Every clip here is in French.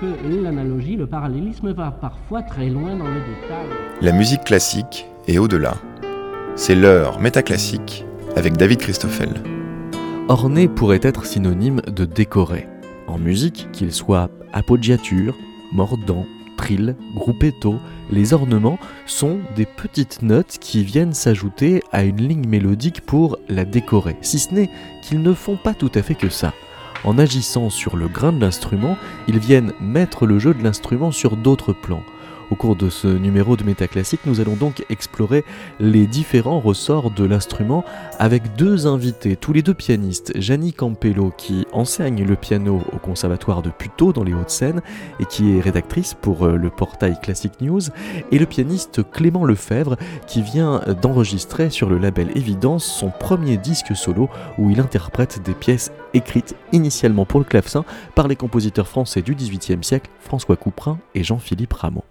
que l'analogie, le parallélisme va parfois très loin dans le détail. La musique classique est au-delà. C'est l'heure métaclassique avec David Christoffel. Orné pourrait être synonyme de décoré. En musique, qu'il soit appoggiature, mordant, trill, gruppetto, les ornements sont des petites notes qui viennent s'ajouter à une ligne mélodique pour la décorer, si ce n'est qu'ils ne font pas tout à fait que ça. En agissant sur le grain de l'instrument, ils viennent mettre le jeu de l'instrument sur d'autres plans. Au cours de ce numéro de Métaclassique, nous allons donc explorer les différents ressorts de l'instrument avec deux invités, tous les deux pianistes. Janie Campello, qui enseigne le piano au conservatoire de Puteaux dans les Hauts-de-Seine et qui est rédactrice pour euh, le portail Classic News, et le pianiste Clément Lefebvre, qui vient d'enregistrer sur le label Évidence son premier disque solo où il interprète des pièces écrites initialement pour le clavecin par les compositeurs français du XVIIIe siècle François Couperin et Jean-Philippe Rameau.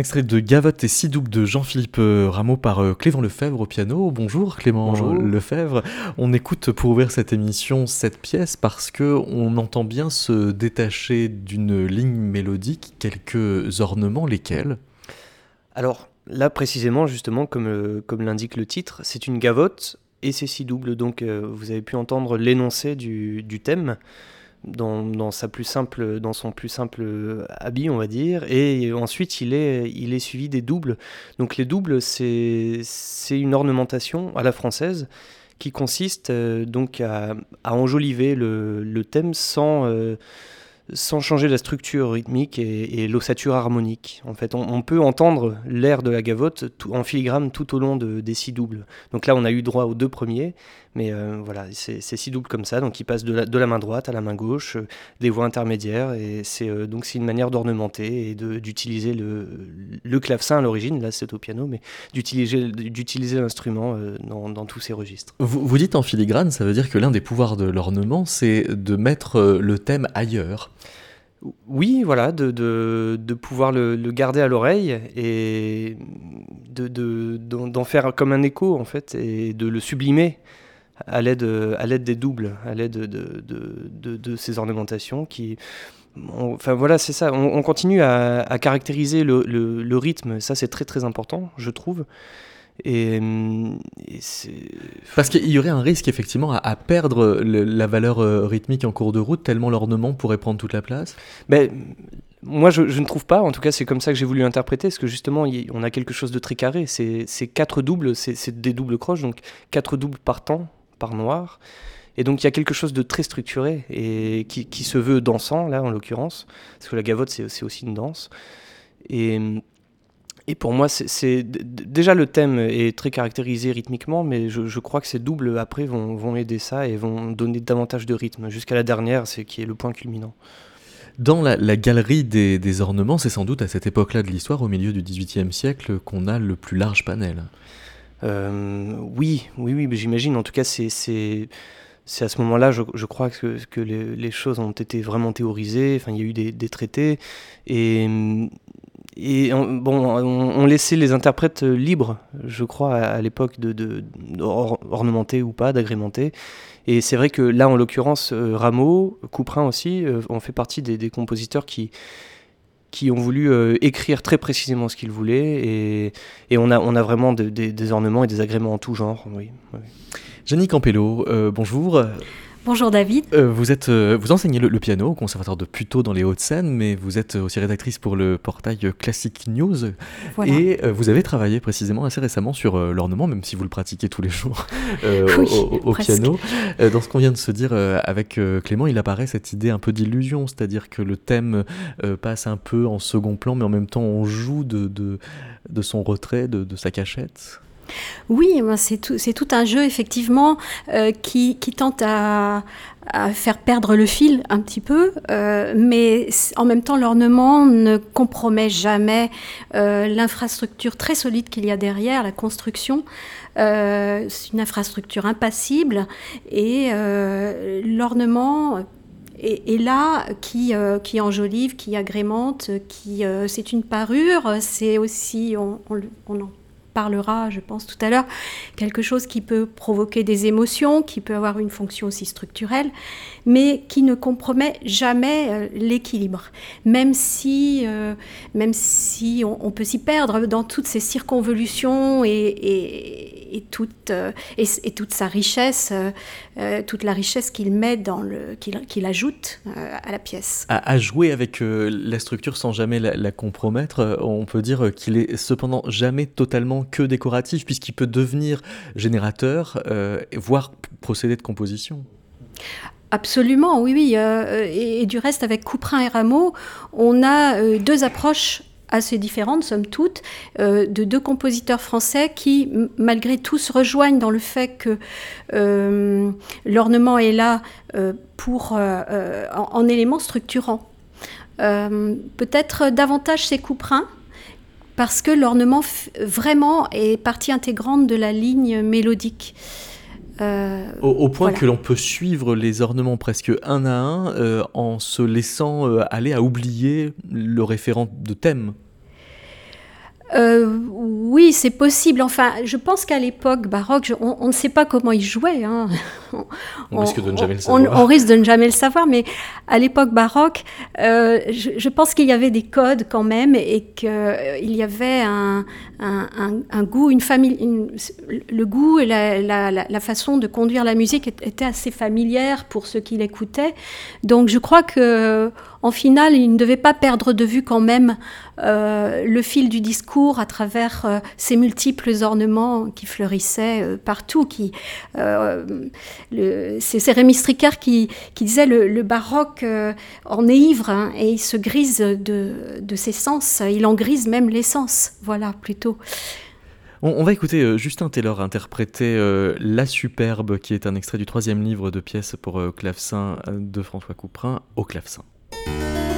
Extrait de Gavotte et si double de Jean-Philippe euh, Rameau par euh, Clément Lefebvre au piano. Bonjour Clément Lefebvre. On écoute pour ouvrir cette émission cette pièce parce que on entend bien se détacher d'une ligne mélodique quelques ornements, lesquels? Alors là précisément, justement, comme, euh, comme l'indique le titre, c'est une gavotte et c'est si double. Donc vous avez pu entendre l'énoncé du, du thème dans, sa plus simple, dans son plus simple habit, on va dire. Et ensuite, il est, il est suivi des doubles. Donc les doubles, c'est une ornementation à la française qui consiste euh, donc à, enjoliver le, thème sans, euh, sans changer la structure rythmique et, l'ossature harmonique. En fait, on, peut entendre l'air de la gavotte en filigrane tout au long de, des six doubles. Donc là, on a eu droit aux deux premiers, mais euh, voilà, c'est six doubles comme ça, donc qui passent de la, main droite à la main gauche, euh, des voix intermédiaires, et c'est euh, donc c'est une manière d'ornementer et d'utiliser le, le, clavecin à l'origine, là c'est au piano, mais d'utiliser l'instrument dans, tous ces registres. Vous, vous dites en filigrane, ça veut dire que l'un des pouvoirs de l'ornement, c'est de mettre le thème ailleurs. Oui, voilà, de, de, pouvoir le, garder à l'oreille et d'en de, faire comme un écho, en fait, et de le sublimer à l'aide des doubles, à l'aide de, ces ornementations qui... enfin voilà, c'est ça, on, continue à, caractériser le, le, rythme, ça c'est très très important, je trouve. Et, Parce qu'il y aurait un risque effectivement à, perdre la valeur euh, rythmique en cours de route, tellement l'ornement pourrait prendre toute la place Mais moi, je, ne trouve pas. En tout cas, c'est comme ça que j'ai voulu interpréter, parce que justement, on a quelque chose de très carré. C'est quatre doubles, c'est des doubles croches, donc quatre doubles par temps, par noir. Et donc, il y a quelque chose de très structuré et qui, se veut dansant, là, en l'occurrence, parce que la gavotte, c'est aussi une danse. Et et pour moi, c'est déjà le thème est très caractérisé rythmiquement, mais je, crois que ces doubles après vont, aider ça et vont donner davantage de rythme jusqu'à la dernière, c'est qui est le point culminant. Dans la, galerie des, ornements, c'est sans doute à cette époque-là de l'histoire, au milieu du XVIIIe siècle, qu'on a le plus large panel. Euh, oui, oui, oui, j'imagine. En tout cas, c'est à ce moment-là, je, crois que, les, choses ont été vraiment théorisées. Enfin, il y a eu des, traités et on, bon, on, laissait les interprètes libres, je crois, à, l'époque de, ou pas, d'agrémenter. Et c'est vrai que là, en l'occurrence, euh, Rameau, Couperin aussi, euh, ont fait partie des, compositeurs qui, qui ont voulu euh, écrire très précisément ce qu'ils voulaient. Et, on, a, vraiment des ornements et des agréments en tout genre. Oui, oui. Campello, bonjour. Bonjour David. Euh, vous, êtes, euh, vous enseignez le, piano au Conservatoire de Puteaux dans les Hauts-de-Seine, mais vous êtes aussi rédactrice pour le portail Classic News. Et euh, vous avez travaillé précisément assez récemment sur l'ornement, même si vous le pratiquez tous les jours au, piano. dans ce qu'on vient de se dire avec Clément, il apparaît cette idée un peu d'illusion, c'est-à-dire que le thème passe un peu en second plan, mais en même temps on joue de, de, de son retrait, de, de sa cachette. Oui, c'est tout, un jeu effectivement euh, qui, tente à, faire perdre le fil un petit peu, euh, mais en même temps l'ornement ne compromet jamais euh, l'infrastructure très solide qu'il y a derrière, la construction. c'est une infrastructure impassible et l'ornement est, là qui, enjolive, qui agrémente, qui c'est une parure, c'est aussi on, on, on en parlera, je pense, tout à l'heure, quelque chose qui peut provoquer des émotions, qui peut avoir une fonction aussi structurelle, mais qui ne compromet jamais euh, l'équilibre. Même si, euh, même si on, peut s'y perdre dans toutes ces circonvolutions et, toute, euh, et, toute sa richesse, toute la richesse qu'il met dans le, qu'il ajoute à la pièce. À, jouer avec la structure sans jamais la, la compromettre, on peut dire qu'il est cependant jamais totalement que décoratif, puisqu'il peut devenir générateur, voire procéder de composition. Absolument, oui, oui. Euh, et, du reste, avec Couperin et Rameau, on a euh, deux approches assez différentes, somme toute, euh, de deux compositeurs français qui, malgré tout, se rejoignent dans le fait que l'ornement est là pour, en, en, élément structurant. Peut-être davantage chez Couperin, parce que l'ornement vraiment est partie intégrante de la ligne mélodique. Euh, au, point que l'on peut suivre les ornements presque un à un euh, en se laissant euh, aller à oublier le référent de thème. Oui, c'est possible. Enfin, je pense qu'à l'époque baroque, on, ne sait pas comment ils jouaient. Hein. On, risque de ne jamais le savoir. On, risque de ne jamais le savoir, mais à l'époque baroque, je, pense qu'il y avait des codes quand même et qu'il y avait un, un, goût, une famille, le goût et la, façon de conduire la musique était assez familière pour ceux qui l'écoutaient. Donc je crois que en finale, il ne devait pas perdre de vue quand même euh, le fil du discours à travers euh, ces multiples ornements qui fleurissaient euh, partout. Qui, c'est Rémi Stricker qui, disait le, le baroque en est ivre hein, et il se grise de, de ses sens, il en grise même l'essence, voilà plutôt. On, va écouter Justin Taylor interpréter La Superbe, qui est un extrait du troisième livre de pièces pour clavecin de François Couperin au clavecin. Música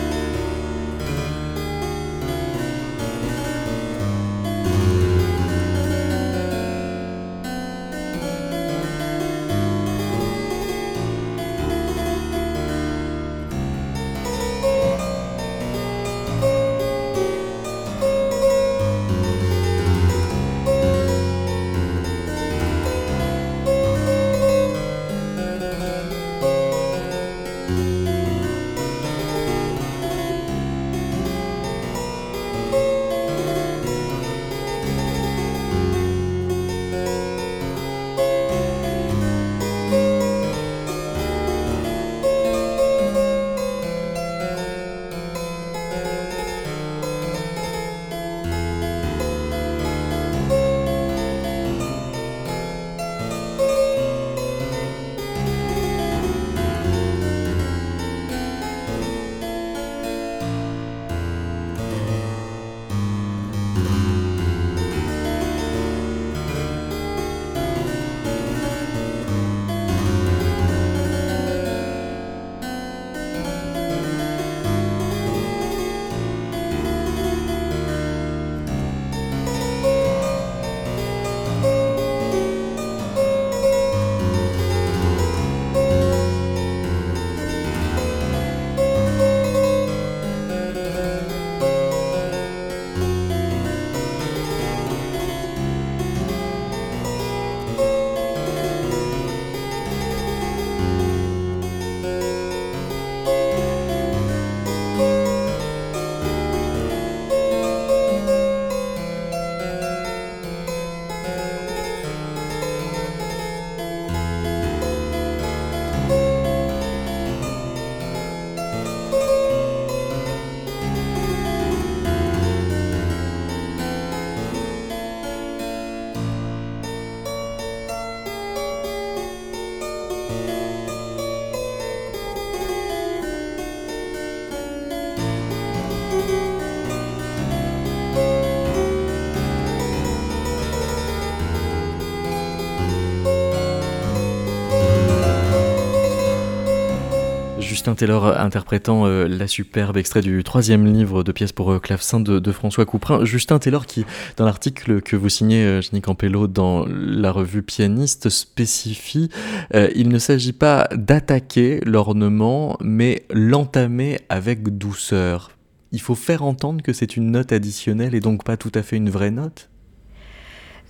Justin Taylor interprétant euh, la superbe extrait du troisième livre de pièces pour euh, clavecin de, François Couperin. Justin Taylor qui, dans l'article que vous signez, euh, Jenny Campello, dans la revue Pianiste, spécifie il ne s'agit pas d'attaquer l'ornement, mais l'entamer avec douceur. Il faut faire entendre que c'est une note additionnelle et donc pas tout à fait une vraie note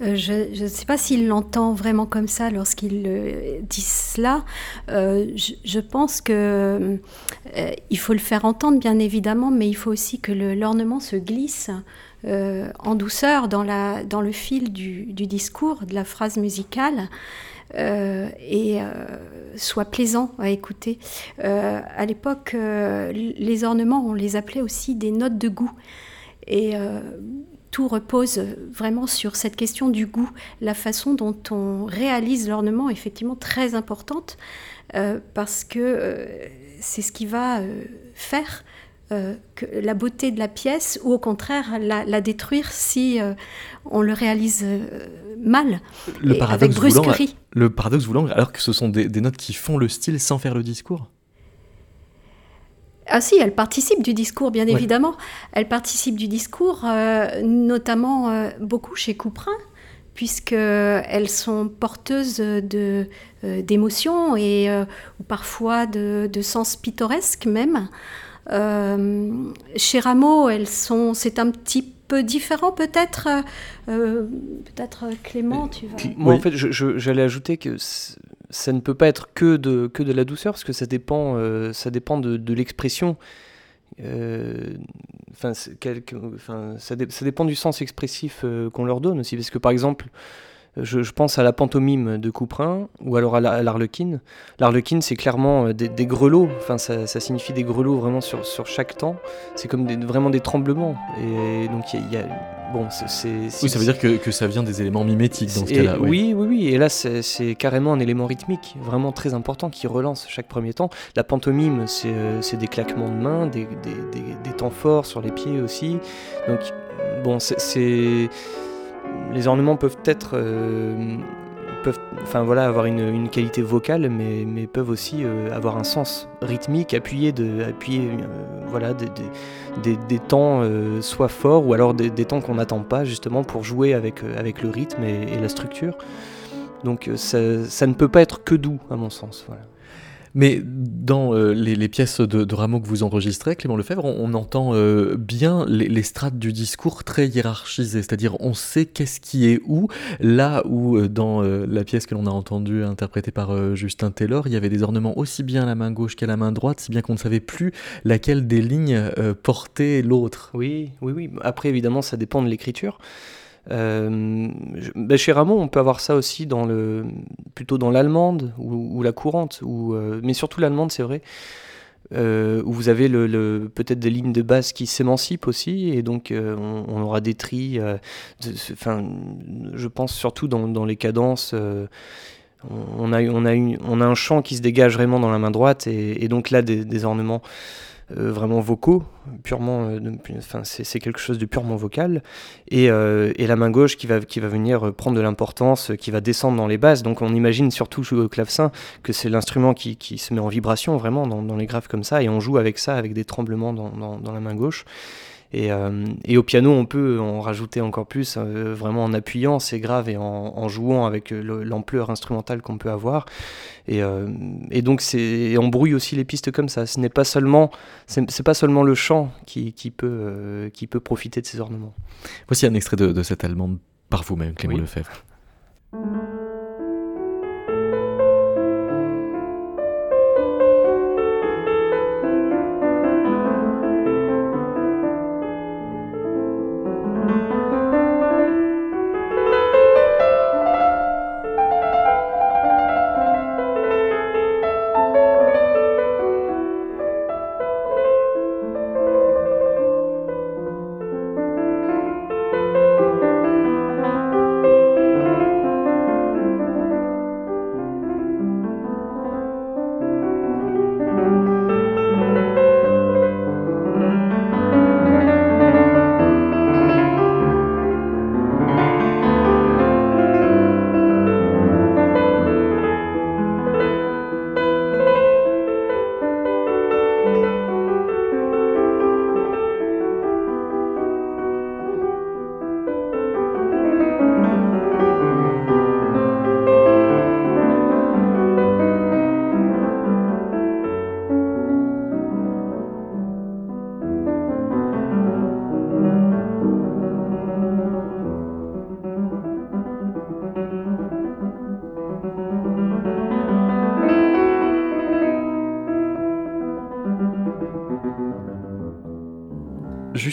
euh, je ne sais pas s'il l'entend vraiment comme ça lorsqu'il dit cela. Euh, je, pense que euh, il faut le faire entendre, bien évidemment, mais il faut aussi que l'ornement se glisse en douceur dans, le fil du, discours, de la phrase musicale. et soit plaisant à écouter. à l'époque, les ornements, on les appelait aussi des notes de goût. Et tout repose vraiment sur cette question du goût. La façon dont on réalise l'ornement est effectivement très importante euh, parce que euh, c'est ce qui va euh, faire que la beauté de la pièce ou au contraire la, détruire si on le réalise mal, le paradoxe avec brusquerie. le paradoxe voulant, alors que ce sont des notes qui font le style sans faire le discours? Ah si, elle participe du discours, bien évidemment. Elle participe du discours, euh, notamment euh, beaucoup chez Couperin, puisqu'elles sont porteuses de, euh, d'émotions et ou parfois de, de, sens pittoresque même. chez Rameau, elles sont, c'est un petit peu différent peut-être. peut-être Clément, tu vas... Moi, en fait, j'allais ajouter que ça ne peut pas être que de, que de la douceur, parce que ça dépend, euh, ça dépend de, l'expression. Euh, enfin, ça, dépend du sens expressif euh, qu'on leur donne aussi. Parce que par exemple, Je, pense à la pantomime de Couperin ou alors à l'Arlequine. L'Arlequine, c'est clairement des, grelots, enfin, ça, signifie des grelots vraiment sur, sur chaque temps. C'est comme vraiment des tremblements. Et donc, il y, a. Bon, c'est. Oui, ça veut dire que, que, ça vient des éléments mimétiques dans ce cas-là. Oui. oui, oui, Et là, c'est carrément un élément rythmique vraiment très important qui relance chaque premier temps. La pantomime, c'est des claquements de mains, des, des, des, temps forts sur les pieds aussi. Donc, bon, c'est les ornements peuvent être euh, peuvent enfin voilà avoir une, qualité vocale mais, peuvent aussi euh, avoir un sens rythmique appuyé de appuyer euh, voilà des, des, temps soit forts ou alors des, temps qu'on n'attend pas justement pour jouer avec, avec le rythme et, la structure donc ça, ça, ne peut pas être que doux à mon sens voilà. Mais dans euh, les, pièces de, Rameau que vous enregistrez, Clément Lefebvre, on, entend euh, bien les, strates du discours très hiérarchisées, c'est-à-dire on sait qu'est-ce qui est où, là où euh, dans la pièce que l'on a entendue interprétée par Justin Taylor, il y avait des ornements aussi bien à la main gauche qu'à la main droite, si bien qu'on ne savait plus laquelle des lignes portait l'autre. Oui, oui, oui. Après, évidemment, ça dépend de l'écriture. Euh, ben, chez Rameau, on peut avoir ça aussi dans le, plutôt dans l'allemande ou, la courante, ou, euh, mais surtout l'allemande, c'est vrai, euh, où vous avez le, peut-être des lignes de basse qui s'émancipent aussi, et donc on, aura des tris. Enfin, je pense surtout dans, les cadences. on, a, on, a une, on a un chant qui se dégage vraiment dans la main droite, et, donc là, des, ornements vraiment vocaux, purement, euh, enfin, c'est quelque chose de purement vocal, et, euh, et, la main gauche qui va, qui va venir prendre de l'importance, qui va descendre dans les basses. Donc on imagine surtout jouer au clavecin que c'est l'instrument qui, qui, se met en vibration vraiment dans, les graves comme ça, et on joue avec ça, avec des tremblements dans, dans la main gauche. Euh, et, au piano, on peut en rajouter encore plus, euh, vraiment en appuyant ces graves et en, jouant avec l'ampleur instrumentale qu'on peut avoir. Et, euh, donc, on brouille aussi les pistes comme ça. Ce n'est pas seulement, c'est pas seulement le chant qui, peut, qui peut profiter de ces ornements. Voici un extrait de, cette allemande par vous-même, Clément Lefebvre.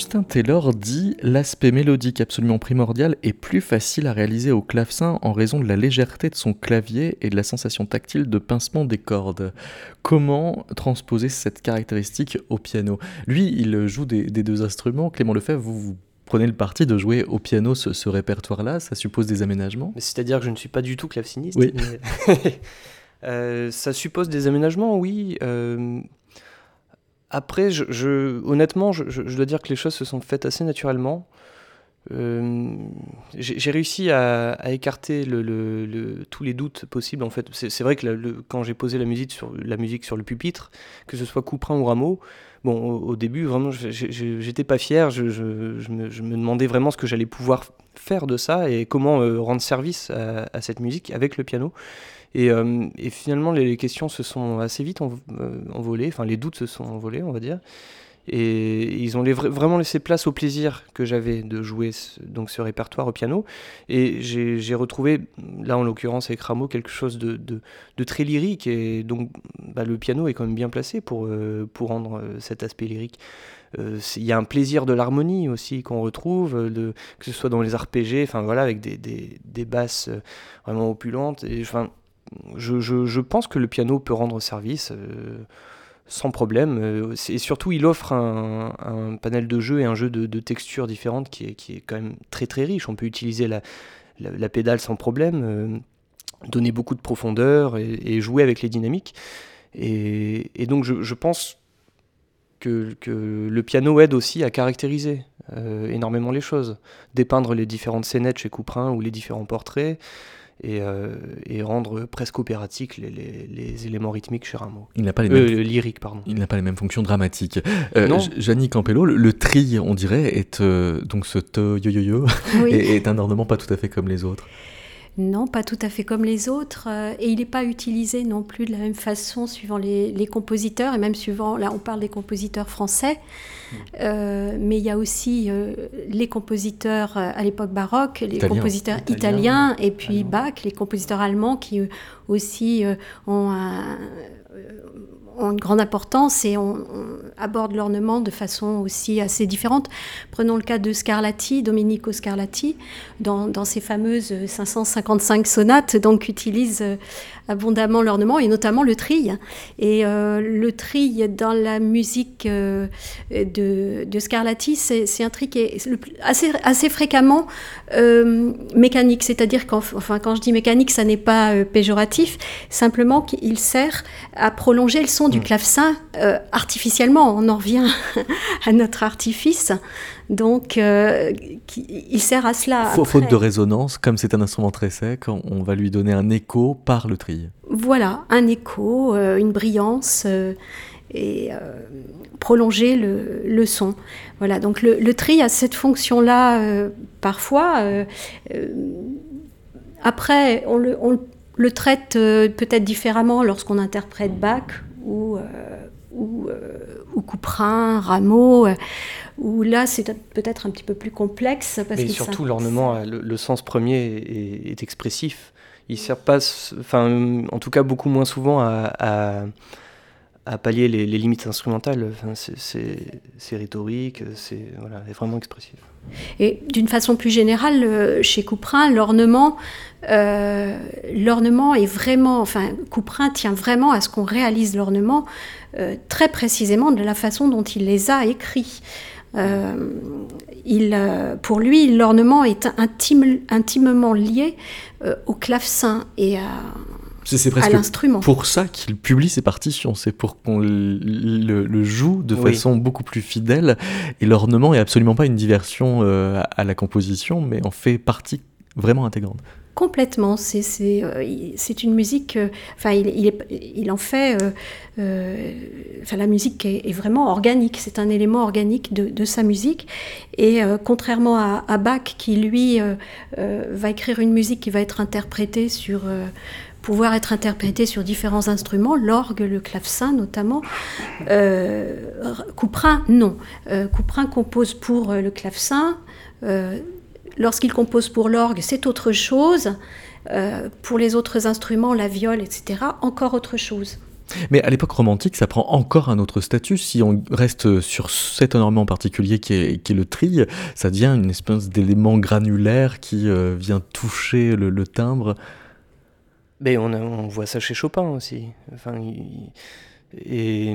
Justin Taylor dit l'aspect mélodique absolument primordial est plus facile à réaliser au clavecin en raison de la légèreté de son clavier et de la sensation tactile de pincement des cordes. Comment transposer cette caractéristique au piano? Lui, il joue des, deux instruments. Clément Lefebvre, vous, vous prenez le parti de jouer au piano ce, répertoire-là Ça suppose des aménagements C'est-à-dire que je ne suis pas du tout claveciniste. Oui. Euh, ça suppose des aménagements, oui. Euh, après, je, honnêtement, je, dois dire que les choses se sont faites assez naturellement. Euh, j'ai réussi à, écarter tous les doutes possibles. En fait, c'est vrai que quand j'ai posé la musique, sur, le pupitre, que ce soit Couperin ou Rameau, bon, au, début, vraiment, j'étais pas fier. Je, me, demandais vraiment ce que j'allais pouvoir faire de ça et comment euh, rendre service à, cette musique avec le piano. Euh, et, finalement, les, questions se sont assez vite envolées, enfin les doutes se sont envolés, on va dire. Et ils ont vraiment laissé place au plaisir que j'avais de jouer donc ce répertoire au piano. Et j'ai retrouvé, là en l'occurrence avec Rameau, quelque chose de, très lyrique. Et donc bah, le piano est quand même bien placé pour, euh, rendre euh, cet aspect lyrique. Euh, il y a un plaisir de l'harmonie aussi qu'on retrouve, que ce soit dans les enfin voilà, avec des, basses vraiment opulentes. Je, pense que le piano peut rendre service sans problème. Euh, et surtout, il offre un, panel de jeux et un jeu de, textures différentes qui est, qui est, quand même très très riche. On peut utiliser la, la, pédale sans problème, euh, donner beaucoup de profondeur et, jouer avec les dynamiques. Et, donc, je, pense que, que, le piano aide aussi à caractériser euh, énormément les choses, dépeindre les différentes scénettes chez Couperin ou les différents portraits. Euh, et, rendre presque opératique les, les, éléments rythmiques chez Rameau. Il n'a pas les mêmes... Euh, lyriques, pardon. Il n'a pas les mêmes fonctions dramatiques. Euh, Campello, le, tri, on dirait, est euh, donc ce te yo yo yo, est un ornement pas tout à fait comme les autres. Non, pas tout à fait comme les autres. Euh, et il n'est pas utilisé non plus de la même façon suivant les, compositeurs, et même suivant, là on parle des compositeurs français, hmm. euh, mais il y a aussi euh, les compositeurs à l'époque baroque, les compositeurs italiens, et puis Bach, les compositeurs allemands qui aussi ont un ont une grande importance et on, aborde l'ornement de façon aussi assez différente. Prenons le cas de Scarlatti, Domenico Scarlatti, dans, dans ses fameuses 555 sonates, donc utilise euh, abondamment l'ornement et notamment le trille. Et euh, le trille dans la musique euh, de, de, Scarlatti, c'est un tri qui est assez, assez fréquemment mécanique. C'est-à-dire qu'en enfin, quand je dis mécanique, ça n'est pas péjoratif, simplement qu'il sert à prolonger le son du mm. clavecin artificiellement. On en revient à notre artifice. Donc, euh, il sert à cela. Faute de résonance, comme c'est un instrument très sec, on va lui donner un écho par le trille. Voilà, un écho, euh, une brillance euh, et prolonger le, son. Voilà, donc le, le tri a cette fonction-là parfois. après, on le, on le traite peut-être différemment lorsqu'on interprète Bach ou, ou, ou Couperin, Rameau où là c'est peut-être un petit peu plus complexe. Parce surtout l'ornement, le, sens premier est, expressif. Il sert pas, enfin en tout cas beaucoup moins souvent à, à, pallier les, limites instrumentales. C'est rhétorique, c'est vraiment expressif. Et d'une façon plus générale, euh, chez Couperin, l'ornement, euh, l'ornement est vraiment, enfin Couperin tient vraiment à ce qu'on réalise l'ornement euh, très précisément de la façon dont il les a écrits. Il, pour lui, l'ornement est intime, intimement lié au clavecin et à, c'est presque pour ça qu'il publie ses partitions, c'est pour qu'on le, joue de façon beaucoup plus fidèle. Et l'ornement est absolument pas une diversion à la composition, mais en fait partie vraiment intégrante. Complètement, c'est euh, une musique, euh, enfin il, il, en fait, euh, enfin la musique est, vraiment organique, c'est un élément organique de, sa musique. Et contrairement à, Bach qui lui va écrire une musique qui va être interprétée sur pouvoir être interprétée sur différents instruments, l'orgue, le clavecin notamment. Couperin, non. Couperin compose pour le clavecin, Lorsqu'il compose pour l'orgue, c'est autre chose. Euh, pour les autres instruments, la viole, etc., encore autre chose. Mais à l'époque romantique, ça prend encore un autre statut. Si on reste sur cet ornement particulier qui est, le tri, ça devient une espèce d'élément granulaire qui euh, vient toucher le, timbre. Mais on, on, voit ça chez Chopin aussi. Enfin, et,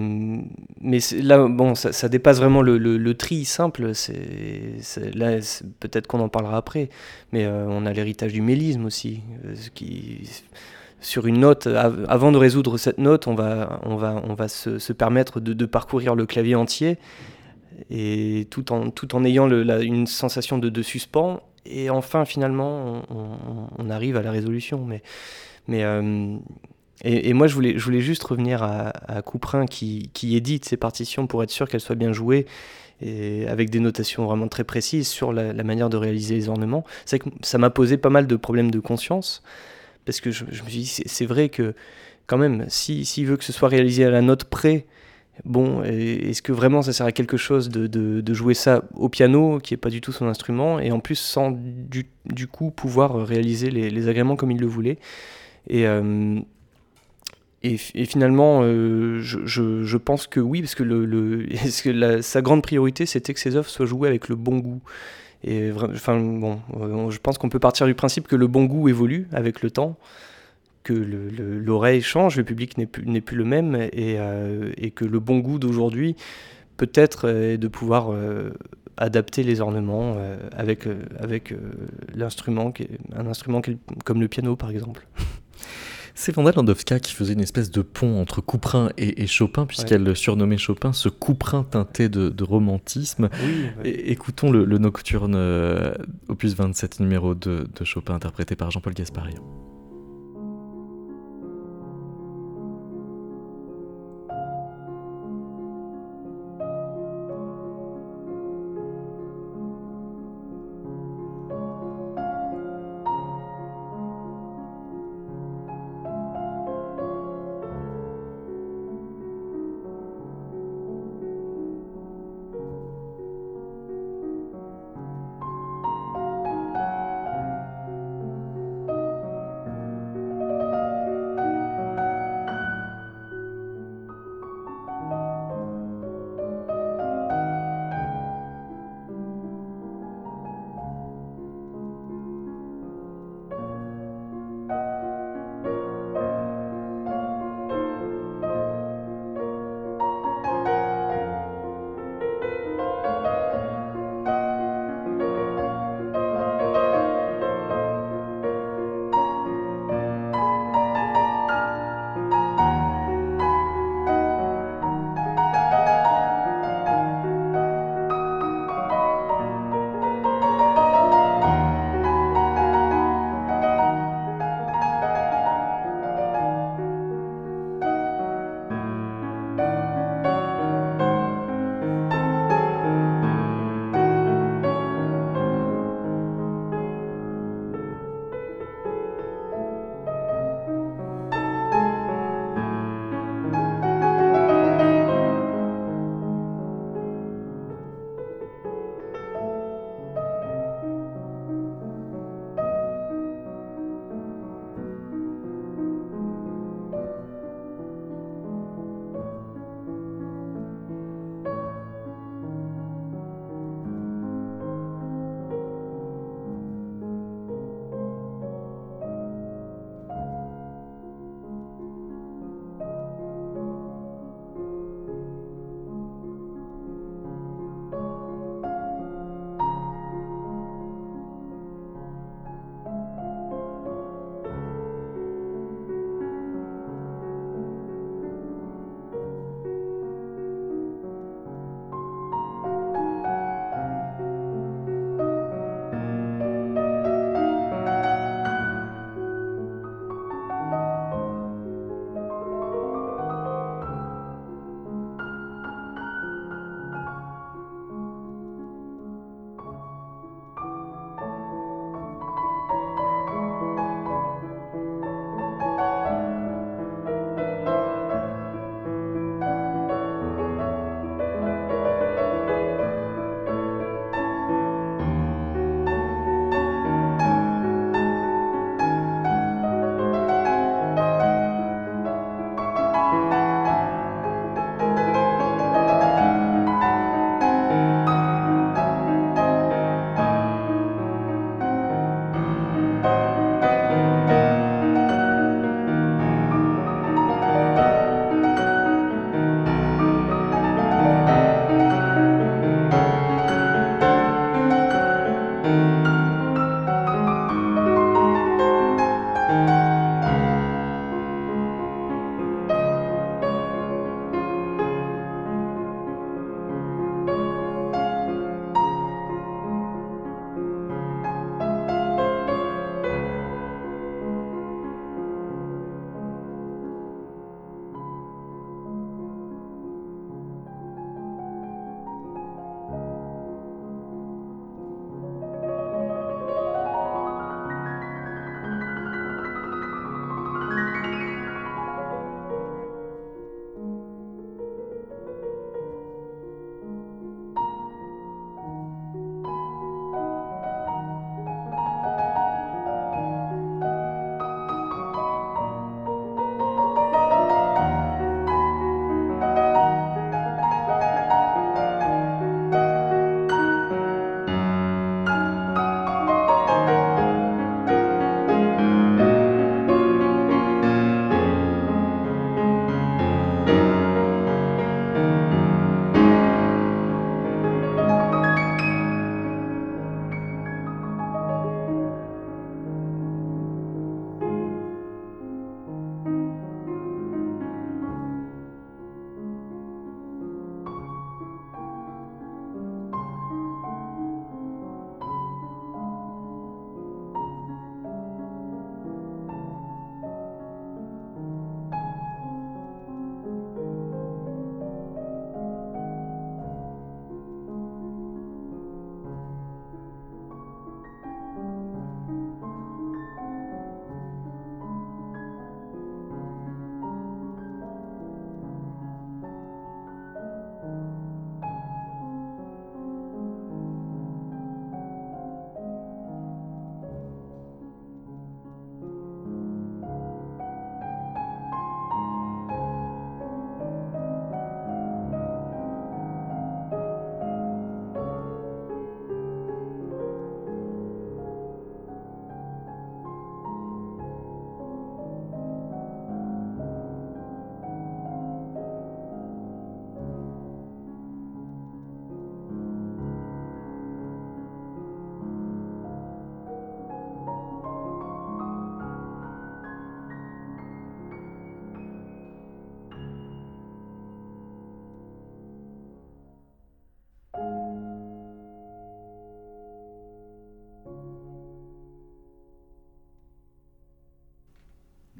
mais là, bon, ça, dépasse vraiment le, tri simple. C'est, là, peut-être qu'on en parlera après. Mais euh, on a l'héritage du mélisme aussi, euh, qui, sur une note, avant de résoudre cette note, on va, on va, on va se, permettre de, parcourir le clavier entier, et tout en, tout en ayant une sensation de, de, suspens. Et enfin, finalement, on, arrive à la résolution. Mais, mais euh, et, moi, je voulais, juste revenir à, Couperin qui, édite ses partitions pour être sûr qu'elles soient bien jouées et avec des notations vraiment très précises sur la, manière de réaliser les ornements. C'est que ça m'a posé pas mal de problèmes de conscience parce que je, me suis dit, c'est vrai que quand même, s'il si, veut que ce soit réalisé à la note près Bon, est-ce que vraiment ça sert à quelque chose de, jouer ça au piano, qui n'est pas du tout son instrument, et en plus sans du, coup pouvoir réaliser les, agréments comme il le voulait? Et, euh, et, finalement, euh, je, pense que oui, parce que, le, que sa grande priorité, c'était que ses œuvres soient jouées avec le bon goût. Et enfin, bon, euh, je pense qu'on peut partir du principe que le bon goût évolue avec le temps que l'oreille change, le public n'est plus, plus, le même, et, et, que le bon goût d'aujourd'hui, peut-être, est de pouvoir adapter les ornements avec, avec l'instrument, un instrument comme le piano par exemple. C'est Vanda Landowska qui faisait une espèce de pont entre Couperin et, Chopin, puisqu'elle surnommait Chopin ce Couperin teinté de, romantisme. écoutons le, Nocturne opus 27 numéro 2 de Chopin interprété par Jean-Paul Gasparian.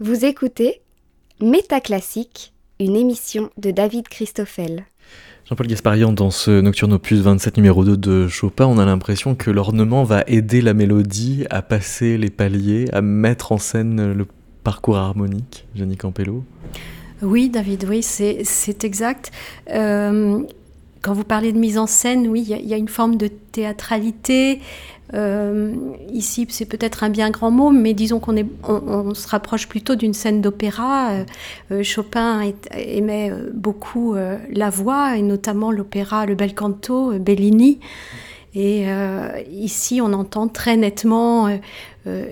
Vous écoutez Métaclassique, une émission de David Christoffel. Jean-Paul Gasparian, dans ce Nocturne Opus 27 numéro 2 de Chopin, on a l'impression que l'ornement va aider la mélodie à passer les paliers, à mettre en scène le parcours harmonique, Jenny Campello. Oui, David, oui, c'est exact. Euh, quand vous parlez de mise en scène, oui, il y, a une forme de théâtralité, euh, ici, c'est peut-être un bien grand mot, mais disons qu'on on, se rapproche plutôt d'une scène d'opéra. Euh, euh, Chopin aimait beaucoup la voix, et notamment l'opéra Le Bel Canto, Bellini. Et ici, on entend très nettement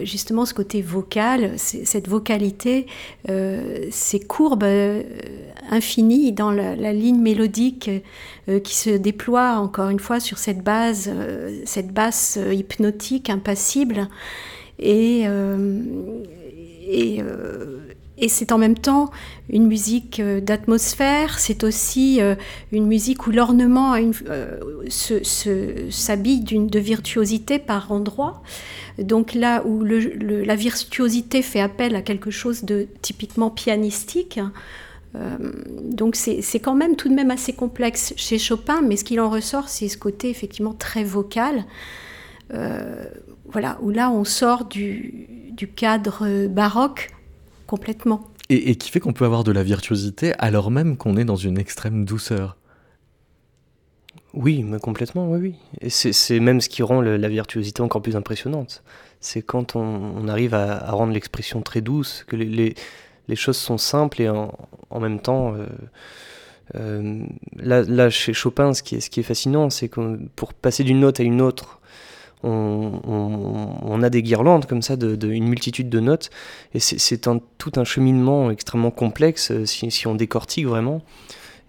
justement ce côté vocal, cette vocalité, ces courbes infinies dans la ligne mélodique euh, qui se déploie encore une fois sur cette base, euh, cette basse euh, hypnotique, impassible. Et, et c'est en même temps une musique d'atmosphère, c'est aussi une musique où l'ornement s'habille de virtuosité par endroits. Donc là où la virtuosité fait appel à quelque chose de typiquement pianistique, euh, donc c'est quand même tout de même assez complexe chez Chopin, mais ce qu'il en ressort, c'est ce côté effectivement très vocal. Euh, voilà, où là on sort du, cadre baroque complètement. Et, qui fait qu'on peut avoir de la virtuosité alors même qu'on est dans une extrême douceur. Oui, mais complètement, oui, oui. Et c'est même ce qui rend la virtuosité encore plus impressionnante. C'est quand on, arrive à, rendre l'expression très douce, que les les choses sont simples et en, même temps, euh, euh, là, chez Chopin, ce qui est, ce qui est fascinant, c'est que pour passer d'une note à une autre, on, a des guirlandes comme ça, de, une multitude de notes, et c'est tout un cheminement extrêmement complexe euh, si, on décortique vraiment.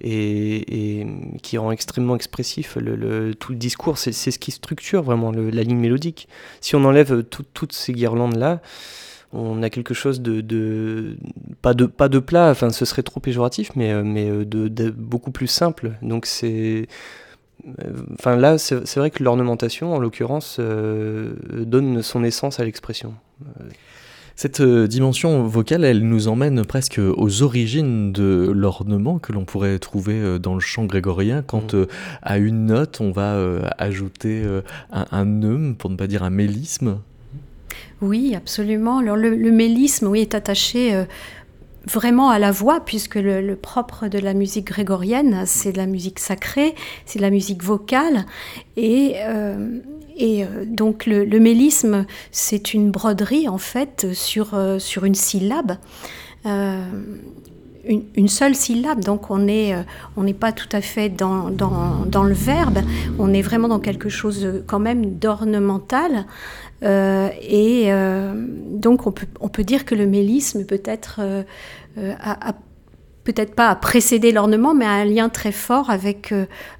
Et, qui rend extrêmement expressif le, tout le discours. C'est ce qui structure vraiment la ligne mélodique. Si on enlève toutes ces guirlandes-là, on a quelque chose de, pas de pas de plat enfin ce serait trop péjoratif mais euh, mais euh, de, beaucoup plus simple donc c'est enfin là c'est vrai que l'ornementation en l'occurrence donne son essence à l'expression cette dimension vocale, elle nous emmène presque aux origines de l'ornement que l'on pourrait trouver dans le chant grégorien, quand mmh. à une note on va ajouter un, un neume, pour ne pas dire un mélisme. Oui, absolument. Alors, le, mélisme oui, est attaché euh, vraiment à la voix, puisque le, propre de la musique grégorienne, c'est de la musique sacrée, c'est de la musique vocale. Et, euh, euh, donc le, mélisme, c'est une broderie en fait sur, sur une syllabe. Une, seule syllabe, donc on n'est on pas tout à fait dans, dans, dans, le verbe, on est vraiment dans quelque chose quand même d'ornemental. Euh, et euh, donc on peut, on peut dire que le mélisme peut-être euh, peut-être pas à précéder l'ornement, mais a un lien très fort avec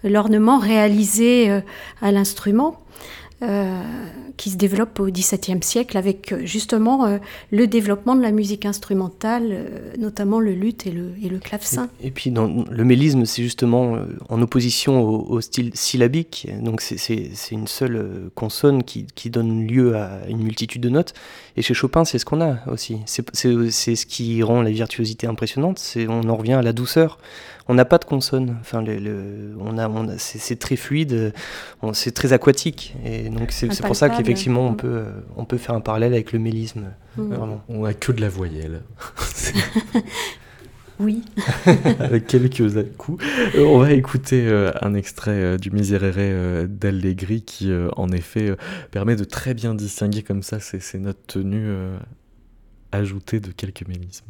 l'ornement réalisé à l'instrument. Qui se développe au XVIIe siècle avec euh, justement euh, le développement de la musique instrumentale, notamment le luth et le, et le clavecin. Et, puis dans, le mélisme, c'est justement en opposition au, style syllabique, donc c'est une seule consonne qui, qui, donne lieu à une multitude de notes. Et chez Chopin, c'est ce qu'on a aussi. C'est ce qui rend la virtuosité impressionnante, on en revient à la douceur on n'a pas de consonne. Enfin, le, on a, c'est très fluide, c'est très aquatique. Et donc c'est pour ça qu'effectivement on peut, on peut faire un parallèle avec le mélisme. Mm. On n'a que de la voyelle. oui. avec quelques coups. Euh, on va écouter euh, un extrait euh, du Miserere d'Allegri qui, en effet, permet de très bien distinguer comme ça ces, ces notes tenues ajoutées de quelques mélismes.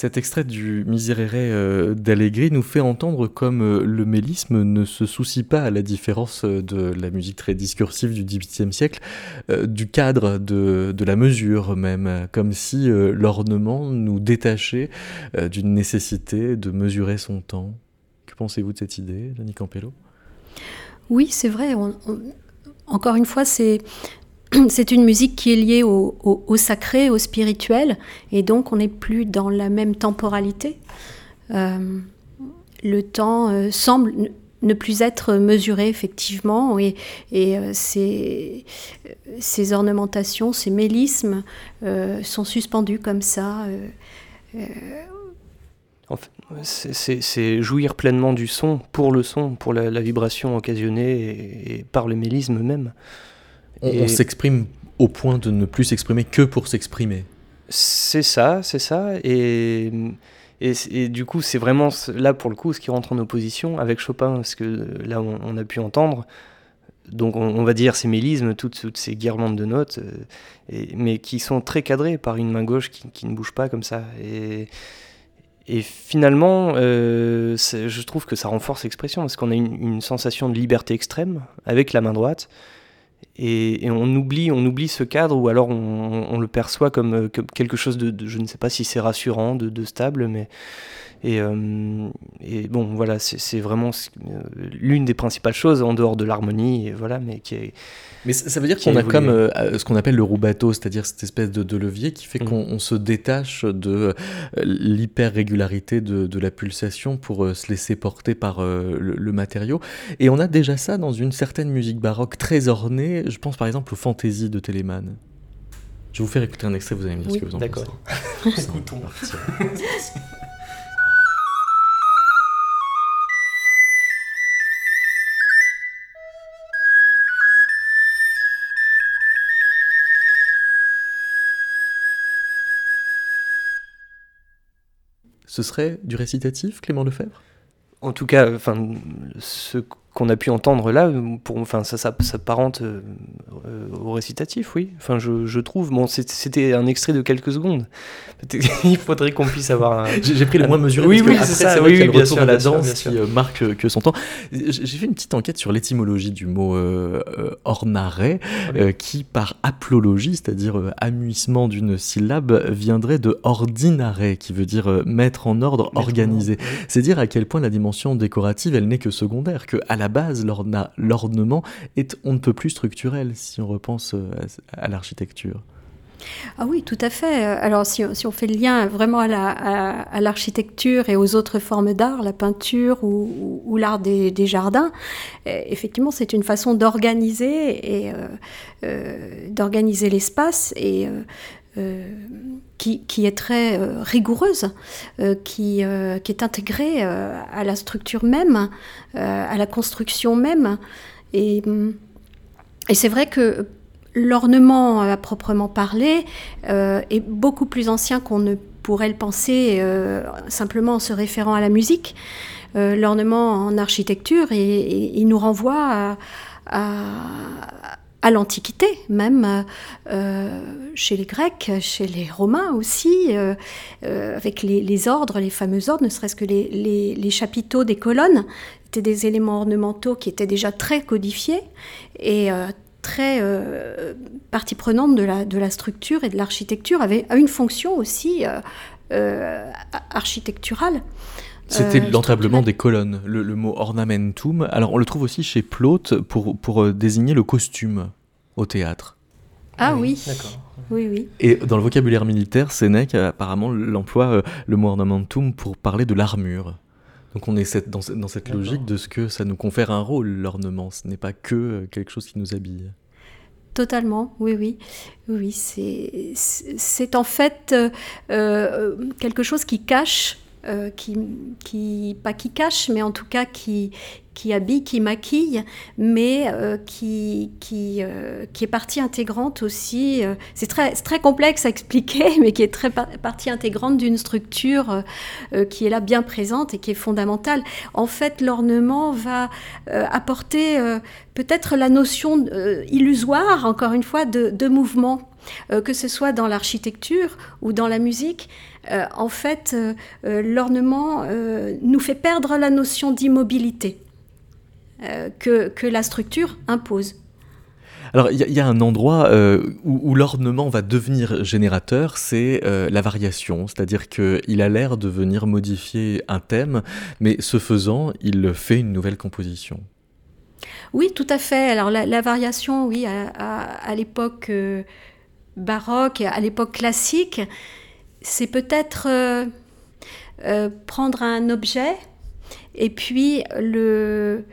Cet extrait du Miserere euh, d'Allegri nous fait entendre comme euh, le mélisme ne se soucie pas, à la différence euh, de la musique très discursive du XVIIIe siècle, du cadre, de, la mesure même, comme si l'ornement nous détachait d'une nécessité de mesurer son temps. Que pensez-vous de cette idée, Denis Campello? Oui, c'est vrai. Encore une fois, c'est c'est une musique qui est liée au, sacré, au spirituel, et donc on n'est plus dans la même temporalité. Euh, le temps euh, semble ne plus être mesuré effectivement, et, euh, ces, ornementations, ces mélismes sont suspendus comme ça. c'est jouir pleinement du son, pour le son, pour la, vibration occasionnée et, par le mélisme même. On, s'exprime au point de ne plus s'exprimer que pour s'exprimer. C'est ça, c'est ça. Et, et, du coup, c'est vraiment là pour le coup ce qui rentre en opposition avec Chopin, parce que là, on, a pu entendre. Donc, on, va dire ces mélismes, toutes, ces guirlandes de notes, euh, mais qui sont très cadrées par une main gauche qui, ne bouge pas comme ça. Et, et finalement, euh, je trouve que ça renforce l'expression, parce qu'on a une, une, sensation de liberté extrême avec la main droite. Et, on oublie on oublie ce cadre ou alors on, le perçoit comme, quelque chose de, je ne sais pas si c'est rassurant de, stable mais et, euh, et bon voilà c'est vraiment euh, l'une des principales choses en dehors de l'harmonie voilà mais qui est mais ça veut dire qu'on a comme euh, ce qu'on appelle le roubateau, c'est-à-dire cette espèce de, levier qui fait mm. qu'on se détache de l'hyper-régularité de, la pulsation pour euh, se laisser porter par le, matériau. Et on a déjà ça dans une certaine musique baroque très ornée. Je pense par exemple aux fantaisies de Telemann. Je vais vous faire écouter un extrait, vous allez me dire ce que vous en pensez. D'accord. Ce serait du récitatif, Clément Lefebvre? En tout cas, enfin, ce qu'on a pu entendre là, pour, enfin, ça, ça s'apparente euh, au récitatif, oui. Enfin, je, je trouve. Bon, c'était un extrait de quelques secondes. Il faudrait qu'on puisse avoir. Un... J'ai pris le moins mesuré. Oui, oui, c'est ça. Oui, oui, bien sûr, la danse qui euh, marque que son temps. J'ai fait une petite enquête sur l'étymologie du mot euh, euh ornare, qui par aplologie, c'est-à-dire amuissement d'une syllabe, viendrait de ordinare, qui veut dire mettre en ordre, organiser. C'est dire à quel point la dimension décorative, elle n'est que secondaire, que à la base, l'ornement est on ne peut plus structurel si on repense euh, à, l'architecture. Ah oui, tout à fait. Alors si, on fait le lien vraiment à l'architecture et aux autres formes d'art, la peinture ou, l'art des, jardins, eh, effectivement c'est une façon d'organiser et euh, euh, d'organiser l'espace et qui, est très rigoureuse, qui, qui, est intégrée à la structure même, à la construction même. Et, et c'est vrai que l'ornement à proprement parler est beaucoup plus ancien qu'on ne pourrait le penser simplement en se référant à la musique. l'ornement en architecture, et, il nous renvoie à l'Antiquité, même euh, chez les Grecs, chez les Romains aussi, euh, euh, avec les, ordres, les fameux ordres, ne serait-ce que les, chapiteaux des colonnes, étaient des éléments ornementaux qui étaient déjà très codifiés et très partie prenante de la structure et de l'architecture, avait une fonction aussi architecturale. C'était euh, l'entablement des colonnes, le, mot ornamentum. Alors on le trouve aussi chez Plaute pour, pour euh, désigner le costume au théâtre. Ah oui, d'accord. Oui, oui. Et dans le vocabulaire militaire, Sénèque apparemment l'emploie euh, le mot ornamentum pour parler de l'armure. Donc on est dans, dans, cette logique de ce que ça nous confère un rôle, l'ornement. Ce n'est pas que quelque chose qui nous habille. Totalement, oui, oui. Oui, c'est en fait quelque chose qui cache euh, qui, pas qui cache, mais en tout cas qui, qui habille, qui maquille, mais euh, qui, qui, euh, qui, est partie intégrante aussi. c'est très, très complexe à expliquer, mais qui est très partie intégrante d'une structure qui est là bien présente et qui est fondamentale. En fait, l'ornement va apporter peut-être la notion illusoire, encore une fois, de mouvement. que ce soit dans l'architecture ou dans la musique, en fait, l'ornement nous fait perdre la notion d'immobilité que, que la structure impose. Alors, il y, a un endroit euh, où, l'ornement va devenir générateur, c'est euh, la variation. C'est-à-dire qu'il a l'air de venir modifier un thème, mais ce faisant, il fait une nouvelle composition. Oui, tout à fait. Alors, la, variation, oui, à, l'époque euh, baroque, à l'époque classique, c'est peut-être prendre un objet et puis le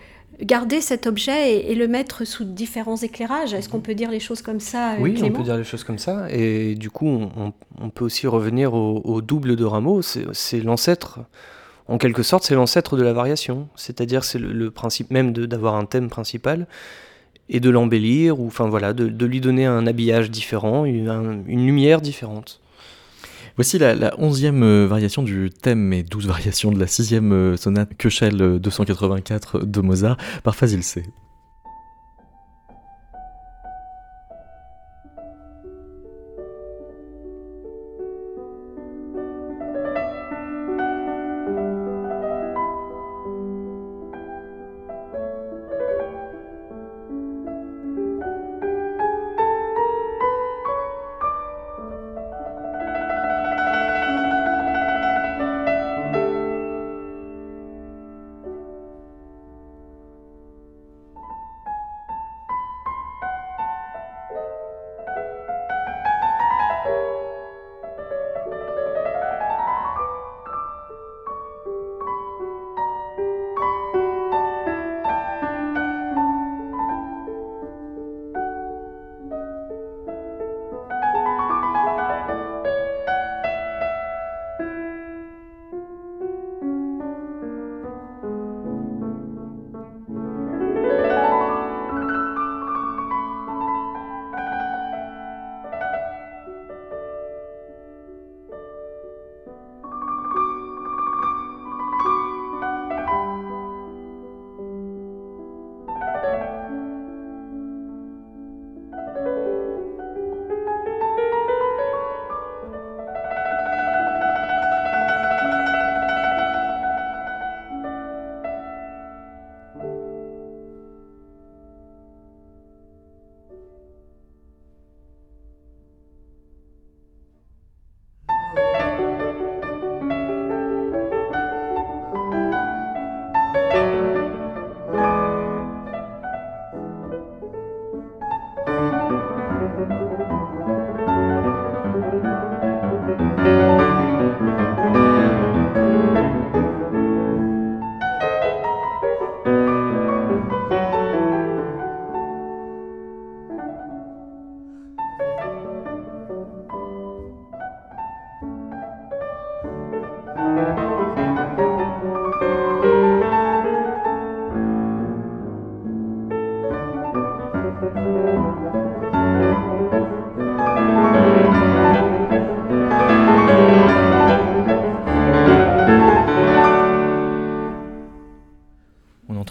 garder cet objet et, le mettre sous différents éclairages. Est-ce qu'on peut dire les choses comme ça euh, Oui, on peut dire les choses comme ça. Et du coup, on, peut aussi revenir au, double de Rameau. C'est l'ancêtre, en quelque sorte, c'est l'ancêtre de la variation. C'est-à-dire, c'est le, principe même d'avoir un thème principal et de l'embellir, ou enfin voilà, de, lui donner un habillage différent, une lumière différente. Voici la, onzième euh, variation du thème et douze variations de la sixième euh, sonate Köchel 284 de Mozart par Fazil C.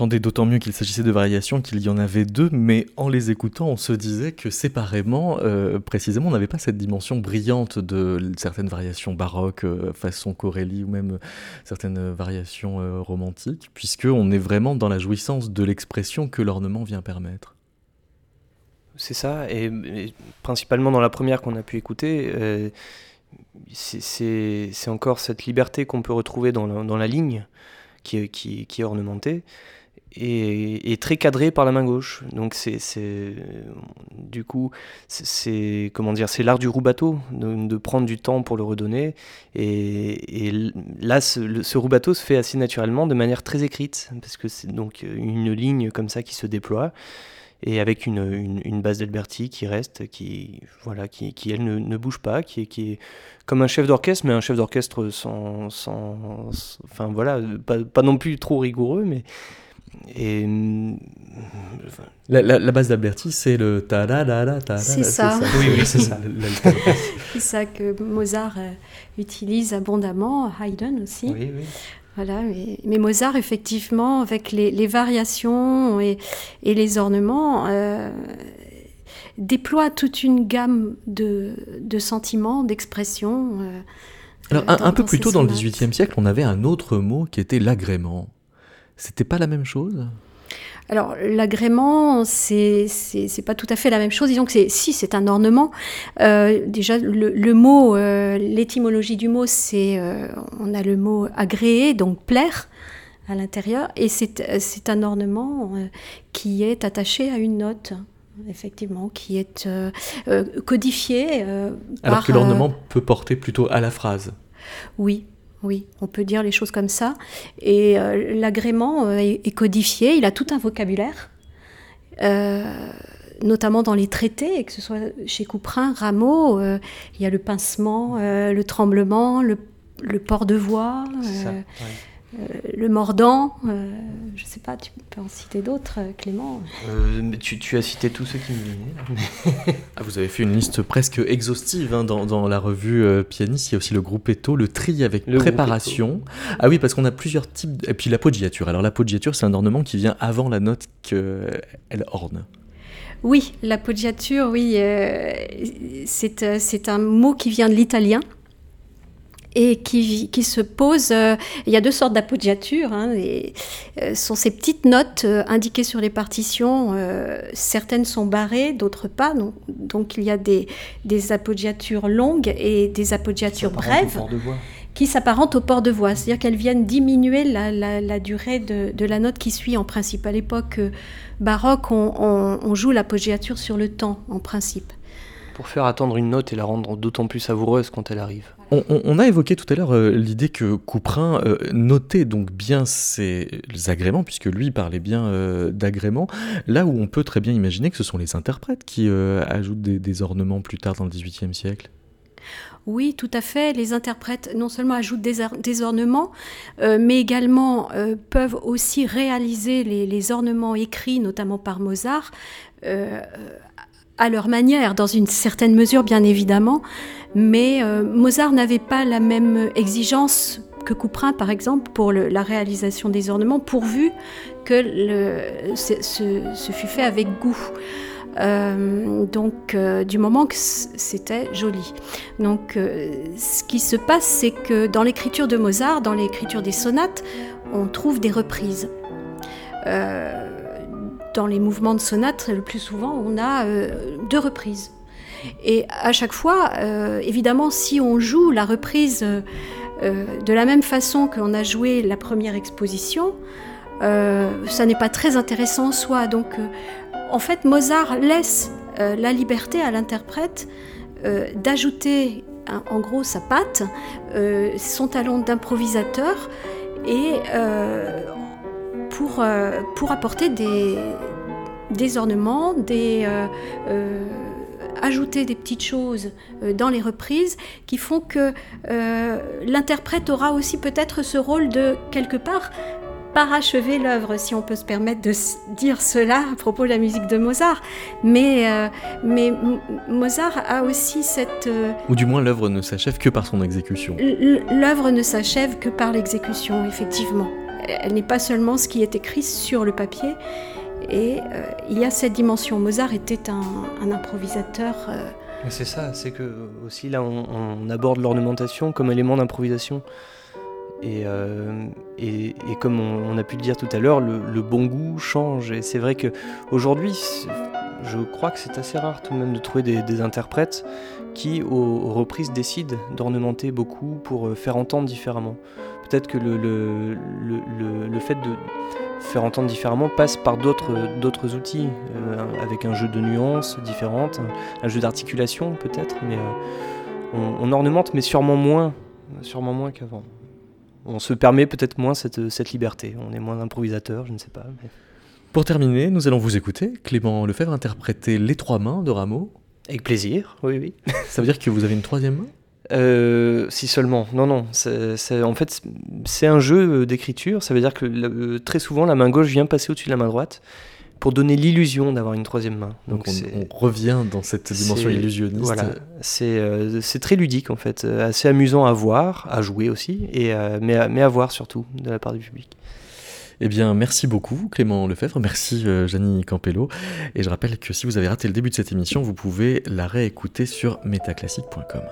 d'autant mieux qu'il s'agissait de variations qu'il y en avait deux, mais en les écoutant, on se disait que séparément, euh, précisément, on n'avait pas cette dimension brillante de certaines variations baroques, euh, façon Corelli, ou même certaines variations euh, romantiques, puisqu'on est vraiment dans la jouissance de l'expression que l'ornement vient permettre. C'est ça, et, principalement dans la première qu'on a pu écouter, c'est encore cette liberté qu'on peut retrouver dans la, ligne qui est ornementée est, très cadré par la main gauche. Donc c'est du coup c'est comment dire c'est l'art du roubateau de, prendre du temps pour le redonner et, et là ce, ce, roubateau se fait assez naturellement de manière très écrite parce que c'est donc une ligne comme ça qui se déploie et avec une, base d'Alberti qui reste, qui, voilà, qui, qui elle ne, bouge pas, qui qui est comme un chef d'orchestre, mais un chef d'orchestre sans, sans, enfin voilà, pas, non plus trop rigoureux, mais et la, base d'Alberti, c'est le ta da da da ta C'est ça. Oui, oui, c'est ça. c'est ça que Mozart euh, utilise abondamment, Haydn aussi. Oui, oui. Voilà, mais, Mozart, effectivement, avec les, variations et, et les ornements, euh, déploie toute une gamme de, sentiments, d'expressions. Alors, un, peu plus tôt dans le XVIIIe siècle, on avait un autre mot qui était l'agrément. C'était pas la même chose? Alors l'agrément, c'est c'est pas tout à fait la même chose. Disons que c'est si c'est un ornement. Euh, déjà le, mot, euh, l'étymologie du mot, c'est euh, on a le mot agréé, donc plaire à l'intérieur, et c'est un ornement qui est attaché à une note effectivement, qui est codifié. Alors que l'ornement peut porter plutôt à la phrase? Oui, oui, on peut dire les choses comme ça. Et euh, l'agrément euh, est, codifié, il a tout un vocabulaire, euh, notamment dans les traités, que ce soit chez Couperin, Rameau, il y a le pincement, le tremblement, le, port de voix. Le mordant, euh, je ne sais pas, tu peux en citer d'autres, euh, Clément? Tu, as cité tous ceux qui me venaient. ah, vous avez fait une liste presque exhaustive hein, dans, la revue Pianiste. Il y a aussi le groupe Eto, le tri avec préparation. Ah oui, parce qu'on a plusieurs types. Et puis l'appoggiature. Alors l'appoggiature, c'est un ornement qui vient avant la note qu'elle orne. Oui, l'appoggiature, oui, c'est un mot qui vient de l'italien et qui, qui se pose. Euh, il y a deux sortes d'appoggiatures. Hein, euh, sont ces petites notes euh, indiquées sur les partitions. certaines sont barrées, d'autres pas. Donc, donc, il y a des, des appoggiatures longues et des appoggiatures brèves qui s'apparentent au port de voix. C'est-à-dire qu'elles viennent diminuer la, la, durée de, de, la note qui suit. En principe, à l'époque baroque, on, on, on joue l'appoggiature sur le temps, en principe. Pour faire attendre une note et la rendre d'autant plus savoureuse quand elle arrive. On, a évoqué tout à l'heure euh, l'idée que Couperin euh, notait donc bien ses agréments, puisque lui parlait bien euh, d'agréments, là où on peut très bien imaginer que ce sont les interprètes qui ajoutent des, ornements plus tard dans le XVIIIe siècle. Oui, tout à fait. Les interprètes non seulement ajoutent des, ornements, mais également peuvent aussi réaliser les, les, ornements écrits, notamment par Mozart, à leur manière, dans une certaine mesure bien évidemment, mais euh, Mozart n'avait pas la même exigence que Couperin, par exemple, pour la réalisation des ornements, pourvu que ce, fût fait avec goût. Euh, donc, euh, du moment que c'était joli. Donc, ce qui se passe, c'est que dans l'écriture de Mozart, dans l'écriture des sonates, on trouve des reprises dans les mouvements de sonate, le plus souvent, on a euh, deux reprises. Et à chaque fois, euh, évidemment, si on joue la reprise euh, de la même façon qu'on a joué la première exposition, ça n'est pas très intéressant en soi. Donc, en fait, Mozart laisse la liberté à l'interprète d'ajouter, en gros, sa patte, son talent d'improvisateur, et pour, euh, pour apporter des, des ornements, des, euh, euh, ajouter des petites choses dans les reprises qui font que l'interprète aura aussi peut-être ce rôle de quelque part parachever l'œuvre, si on peut se permettre de dire cela à propos de la musique de Mozart. Mais, mais Mozart a aussi cette... Ou du moins l'œuvre ne s'achève que par son exécution. L'œuvre ne s'achève que par l'exécution, effectivement elle n'est pas seulement ce qui est écrit sur le papier. Et euh, il y a cette dimension. Mozart était un, improvisateur. Euh, c'est ça, c'est que aussi là on, aborde l'ornementation comme élément d'improvisation. Et, euh, et, comme on, a pu le dire tout à l'heure, le, bon goût change. Et c'est vrai qu'aujourd'hui, je crois que c'est assez rare tout de même de trouver des, interprètes qui, aux reprises, décident d'ornementer beaucoup pour faire entendre différemment peut-être que le, le, le, fait de faire entendre différemment passe par d'autres outils, euh, avec un jeu de nuances différentes, un, jeu d'articulation peut-être, mais euh, on, ornemente, mais sûrement moins, sûrement moins qu'avant. On se permet peut-être moins cette, cette, liberté, on est moins improvisateur, je ne sais pas. Pour terminer, nous allons vous écouter. Clément Lefebvre interpréter Les Trois Mains de Rameau. Avec plaisir, oui, oui. Ça veut dire que vous avez une troisième main? Euh, si seulement. Non, non. c'est en fait, c'est un jeu d'écriture. Ça veut dire que euh, très souvent, la main gauche vient passer au-dessus de la main droite pour donner l'illusion d'avoir une troisième main. Donc, on, revient dans cette dimension illusionniste. Voilà. Euh, c'est très ludique en fait, assez amusant à voir, à jouer aussi, et, mais, mais à voir surtout de la part du public. Eh bien, merci beaucoup Clément Lefebvre, merci euh, Campello. Et je rappelle que si vous avez raté le début de cette émission, vous pouvez la réécouter sur metaclassique.com.